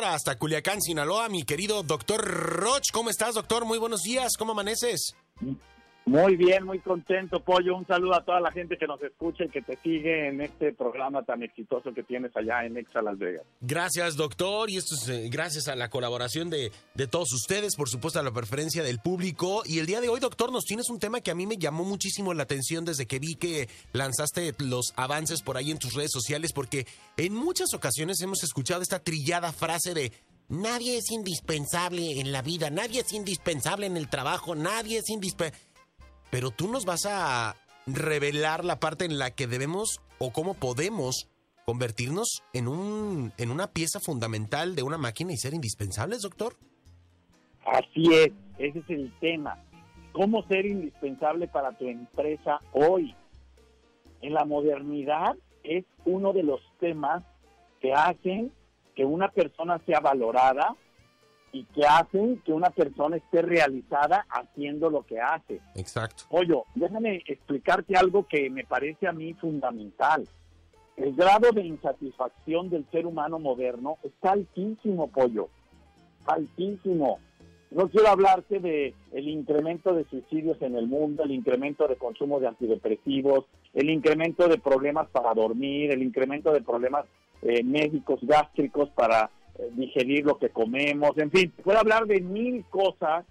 ahora hasta Culiacán, Sinaloa, mi querido doctor Roch. ¿Cómo estás, doctor? Muy buenos días. ¿Cómo amaneces? Muy bien, muy contento, Pollo. Un saludo a toda la gente que nos escucha y que te sigue en este programa tan exitoso que tienes allá en Exa Las Vegas. Gracias, doctor. Y esto es eh, gracias a la colaboración de, de todos ustedes, por supuesto, a la preferencia del público. Y el día de hoy, doctor, nos tienes un tema que a mí me llamó muchísimo la atención desde que vi que lanzaste los avances por ahí en tus redes sociales, porque en muchas ocasiones hemos escuchado esta trillada frase de nadie es indispensable en la vida, nadie es indispensable en el trabajo, nadie es indispensable pero tú nos vas a revelar la parte en la que debemos o cómo podemos convertirnos en, un, en una pieza fundamental de una máquina y ser indispensables, doctor. Así es, ese es el tema. ¿Cómo ser indispensable para tu empresa hoy? En la modernidad es uno de los temas que hacen que una persona sea valorada, y que hacen que una persona esté realizada haciendo lo que hace. Exacto. Oye, déjame explicarte algo que me parece a mí fundamental. El grado de insatisfacción del ser humano moderno está altísimo, pollo. Altísimo. No quiero hablarte de el incremento de suicidios en el mundo, el incremento de consumo de antidepresivos, el incremento de problemas para dormir, el incremento de problemas eh, médicos gástricos para digerir lo que comemos, en fin, puedo hablar de mil cosas,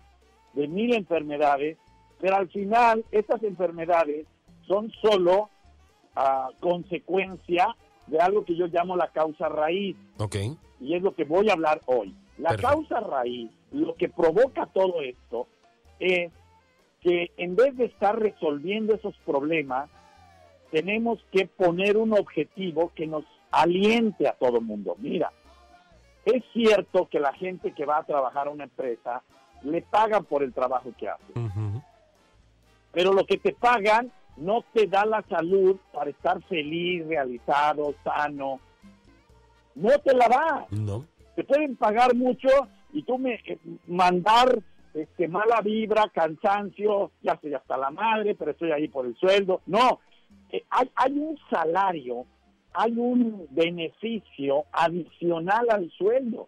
de mil enfermedades, pero al final estas enfermedades son solo uh, consecuencia de algo que yo llamo la causa raíz. Okay. Y es lo que voy a hablar hoy. La causa raíz, lo que provoca todo esto, es que en vez de estar resolviendo esos problemas, tenemos que poner un objetivo que nos aliente a todo el mundo. Mira, es cierto que la gente que va a trabajar a una empresa le pagan por el trabajo que hace. Pero lo que te pagan no te da la salud para estar feliz, realizado, sano. No te la da. No. Te pueden pagar mucho y tú me eh, mandar este mala vibra, cansancio, ya estoy hasta la madre, pero estoy ahí por el sueldo. No, eh, hay, hay un salario hay un beneficio adicional al sueldo.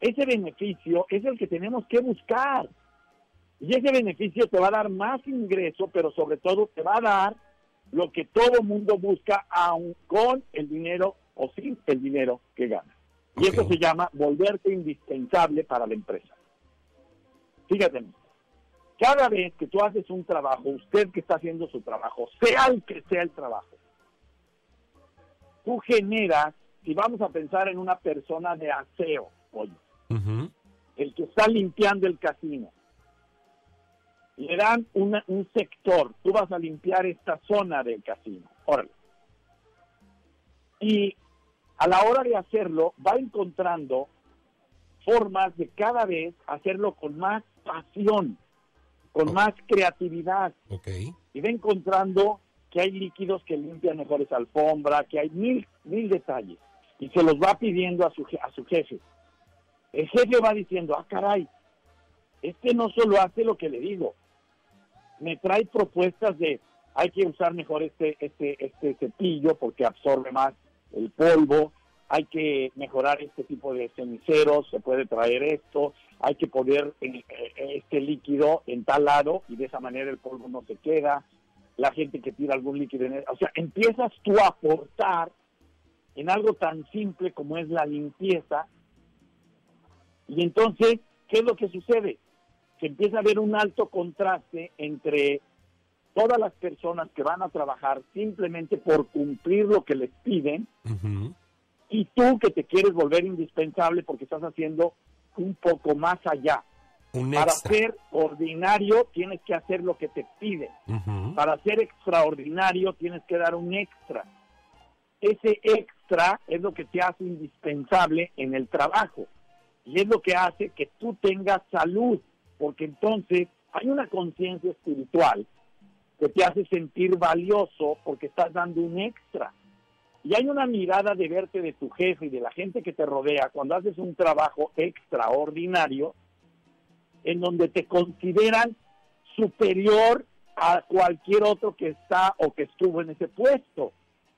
Ese beneficio es el que tenemos que buscar. Y ese beneficio te va a dar más ingreso, pero sobre todo te va a dar lo que todo mundo busca aun con el dinero o sin el dinero que gana. Y eso se llama volverte indispensable para la empresa. Fíjate, cada vez que tú haces un trabajo, usted que está haciendo su trabajo, sea el que sea el trabajo, tú generas, si vamos a pensar en una persona de aseo, oye, el que está limpiando el casino, le dan un sector, tú vas a limpiar esta zona del casino, órale. Y a la hora de hacerlo, va encontrando formas de cada vez hacerlo con más pasión, con más creatividad. Okay. Y va encontrando que hay líquidos que limpian mejores alfombra, que hay mil, mil detalles. Y se los va pidiendo a su, a su jefe. El jefe va diciendo, ah, caray, este no solo hace lo que le digo, me trae propuestas de, hay que usar mejor este, este, este cepillo porque absorbe más el polvo, hay que mejorar este tipo de ceniceros, se puede traer esto, hay que poner eh, este líquido en tal lado y de esa manera el polvo no se queda, la gente que tira algún líquido en O sea, empiezas tú a aportar en algo tan simple como es la limpieza. Y entonces, ¿qué es lo que sucede? Se empieza a ver un alto contraste entre todas las personas que van a trabajar simplemente por cumplir lo que les piden y tú que te quieres volver indispensable porque estás haciendo un poco más allá. Para ser ordinario tienes que hacer lo que te piden. Para ser extraordinario tienes que dar un extra. Ese extra es lo que te hace indispensable en el trabajo y es lo que hace que tú tengas salud, porque entonces hay una conciencia espiritual que te hace sentir valioso porque estás dando un extra. Y hay una mirada de verte de tu jefe y de la gente que te rodea cuando haces un trabajo extraordinario en donde te consideran superior a cualquier otro que está o que estuvo en ese puesto.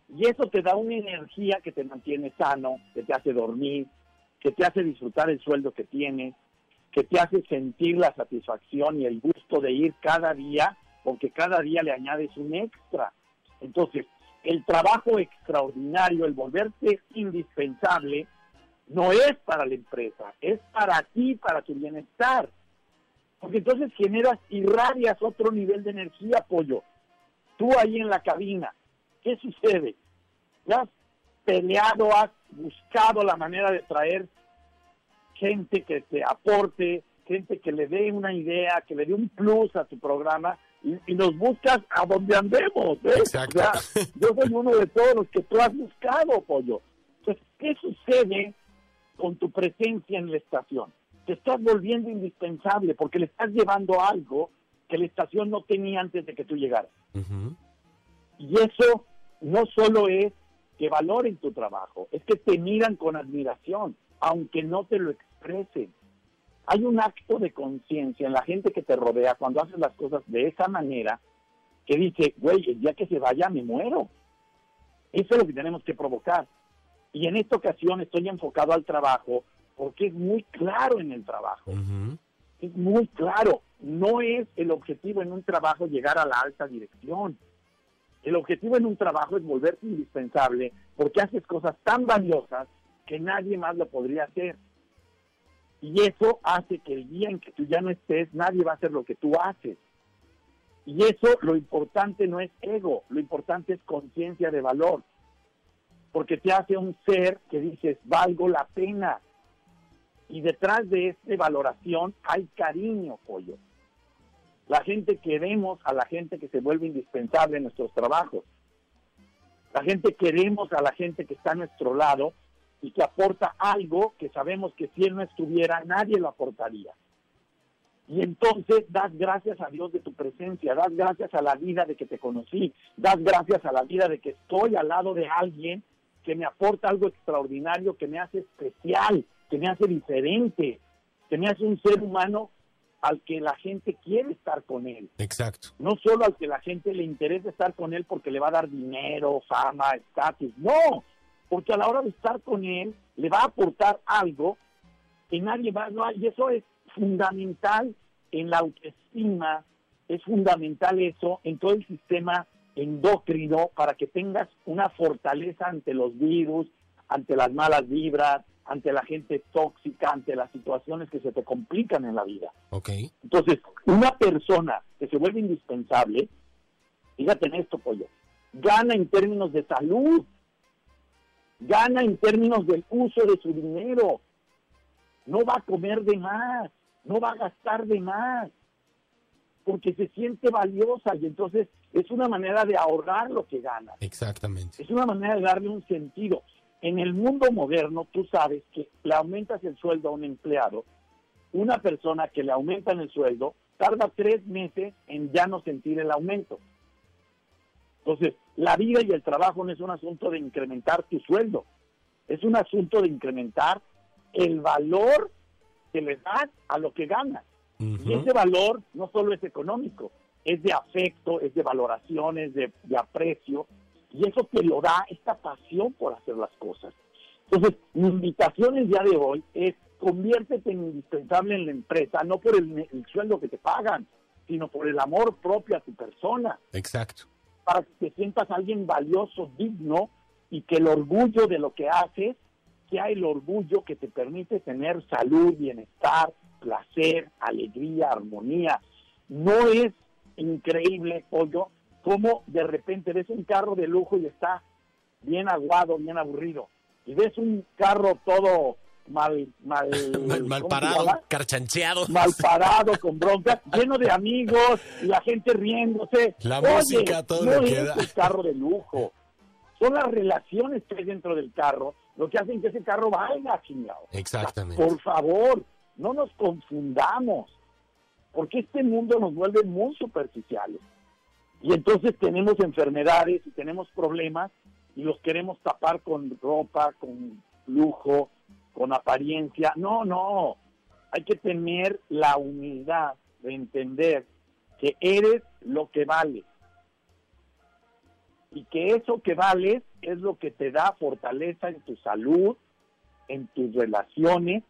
Y eso te da una energía que te mantiene sano, que te hace dormir, que te hace disfrutar el sueldo que tienes, que te hace sentir la satisfacción y el gusto de ir cada día, porque cada día le añades un extra. Entonces, el trabajo extraordinario, el volverse indispensable, no es para la empresa, es para ti, para tu bienestar. Porque entonces generas, irradias otro nivel de energía, pollo. Tú ahí en la cabina, ¿qué sucede? Ya has peleado, has buscado la manera de traer gente que te aporte, gente que le dé una idea, que le dé un plus a tu programa y, nos buscas a donde andemos. ¿eh? yo soy uno de todos los que tú has buscado, pollo. Entonces, ¿qué sucede con tu presencia en la estación? Te estás volviendo indispensable porque le estás llevando algo que la estación no tenía antes de que tú llegaras. Y eso no solo es que valoren tu trabajo, es que te miran con admiración, aunque no te lo expresen. Hay un acto de conciencia en la gente que te rodea cuando haces las cosas de esa manera que dice, güey, el día que se vaya me muero. Eso es lo que tenemos que provocar. Y en esta ocasión estoy enfocado al trabajo porque es muy claro en el trabajo. Es muy claro. No es el objetivo en un trabajo llegar a la alta dirección. El objetivo en un trabajo es volverte indispensable porque haces cosas tan valiosas que nadie más lo podría hacer. Y eso hace que el día en que tú ya no estés, nadie va a hacer lo que tú haces. Y eso lo importante no es ego, lo importante es conciencia de valor. Porque te hace un ser que dices, valgo la pena. Y detrás de esta valoración hay cariño, pollo. La gente queremos a la gente que se vuelve indispensable en nuestros trabajos. La gente queremos a la gente que está a nuestro lado y que aporta algo que sabemos que si él no estuviera, nadie lo aportaría. Y entonces das gracias a Dios de tu presencia, das gracias a la vida de que te conocí, das gracias a la vida de que estoy al lado de alguien que me aporta algo extraordinario, que me hace especial, que me hace diferente, que me hace un ser humano al que la gente quiere estar con él. Exacto. No solo al que la gente le interesa estar con él porque le va a dar dinero, fama, estatus, no, porque a la hora de estar con él le va a aportar algo que nadie va, no, y eso es fundamental en la autoestima, es fundamental eso en todo el sistema endocrino para que tengas una fortaleza ante los virus, ante las malas vibras, ante la gente tóxica, ante las situaciones que se te complican en la vida. Okay. Entonces, una persona que se vuelve indispensable, fíjate en esto, pollo, gana en términos de salud, gana en términos del uso de su dinero, no va a comer de más, no va a gastar de más, porque se siente valiosa y entonces es una manera de ahorrar lo que gana. Exactamente. Es una manera de darle un sentido. En el mundo moderno, tú sabes que le aumentas el sueldo a un empleado, una persona que le aumentan el sueldo tarda tres meses en ya no sentir el aumento. Entonces, la vida y el trabajo no es un asunto de incrementar tu sueldo, es un asunto de incrementar el valor que le das a lo que ganas. Y ese valor no solo es económico, es de afecto, es de valoración, es de, aprecio, y eso te lo da esta pasión por hacer las cosas. Entonces, mi invitación el día de hoy es conviértete en indispensable en la empresa, no por el, el sueldo que te pagan, sino por el amor propio a tu persona. Exacto para que te sientas alguien valioso, digno y que el orgullo de lo que haces sea el orgullo que te permite tener salud, bienestar, placer, alegría, armonía. No es increíble, pollo, cómo de repente ves un carro de lujo y está bien aguado, bien aburrido. Y ves un carro todo mal, mal, mal, parado, carchancheado. Mal parado, con broncas, lleno de amigos y la gente riéndose. La música, todo no es el carro de lujo. Son las relaciones que hay dentro del carro lo que hacen que ese carro valga, chingado. Exactamente. Por favor, no nos confundamos, porque este mundo nos vuelve muy superficiales. Y entonces tenemos enfermedades y tenemos problemas y los queremos tapar con ropa, con lujo, con apariencia. No, no. Hay que tener la humildad de entender que eres lo que vales. Y que eso que vales es lo que te da fortaleza en tu salud, en tus relaciones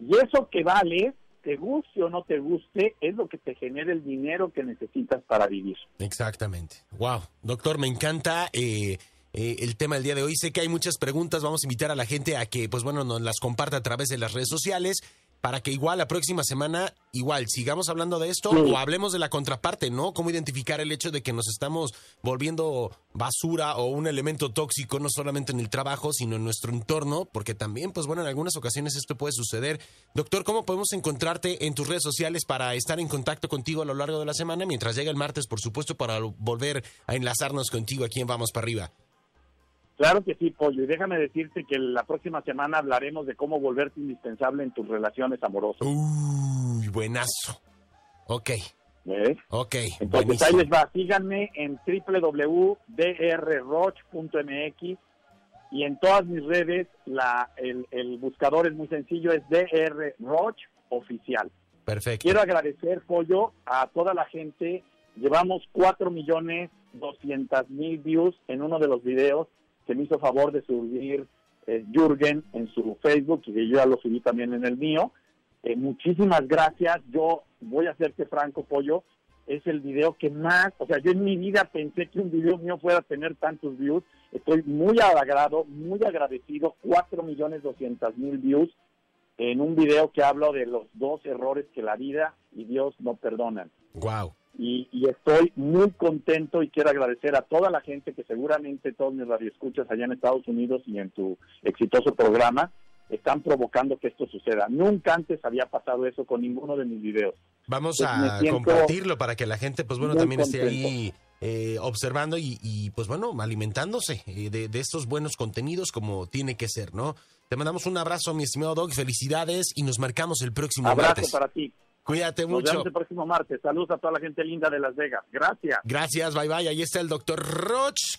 y eso que vale, te guste o no te guste, es lo que te genera el dinero que necesitas para vivir. Exactamente. Wow, doctor, me encanta. Eh, eh, el tema del día de hoy. Sé que hay muchas preguntas, vamos a invitar a la gente a que, pues bueno, nos las comparta a través de las redes sociales para que igual la próxima semana, igual, sigamos hablando de esto o hablemos de la contraparte, ¿no? Cómo identificar el hecho de que nos estamos volviendo basura o un elemento tóxico, no solamente en el trabajo, sino en nuestro entorno, porque también, pues bueno, en algunas ocasiones esto puede suceder. Doctor, ¿cómo podemos encontrarte en tus redes sociales para estar en contacto contigo a lo largo de la semana, mientras llega el martes, por supuesto, para volver a enlazarnos contigo aquí en Vamos para arriba? Claro que sí, Pollo. Y déjame decirte que la próxima semana hablaremos de cómo volverte indispensable en tus relaciones amorosas. Uy, buenazo. Ok. ¿Ves? Ok. Entonces ahí les va. Síganme en www.drroch.mx y en todas mis redes la, el, el buscador es muy sencillo, es DR Oficial. Perfecto. Quiero agradecer, Pollo, a toda la gente. Llevamos 4 millones 200 mil views en uno de los videos se me hizo favor de subir eh, Jürgen en su Facebook y yo ya lo subí también en el mío. Eh, muchísimas gracias. Yo voy a hacerte franco, Pollo. Es el video que más, o sea, yo en mi vida pensé que un video mío fuera tener tantos views. Estoy muy agrado, muy agradecido. 4 millones 200 mil views en un video que hablo de los dos errores que la vida y Dios no perdonan. Wow y, estoy muy contento y quiero agradecer a toda la gente que seguramente todos mis radioescuchas allá en Estados Unidos y en tu exitoso programa están provocando que esto suceda. Nunca antes había pasado eso con ninguno de mis videos. Vamos a compartirlo para que la gente, pues bueno, también esté ahí eh, observando y, pues bueno, alimentándose eh, de, estos buenos contenidos como tiene que ser, ¿no? Te mandamos un abrazo, mi estimado Dog, felicidades y nos marcamos el próximo abrazo para ti. Cuídate mucho. Nos vemos el próximo martes. Saludos a toda la gente linda de Las Vegas. Gracias. Gracias, bye bye. Ahí está el doctor Roch.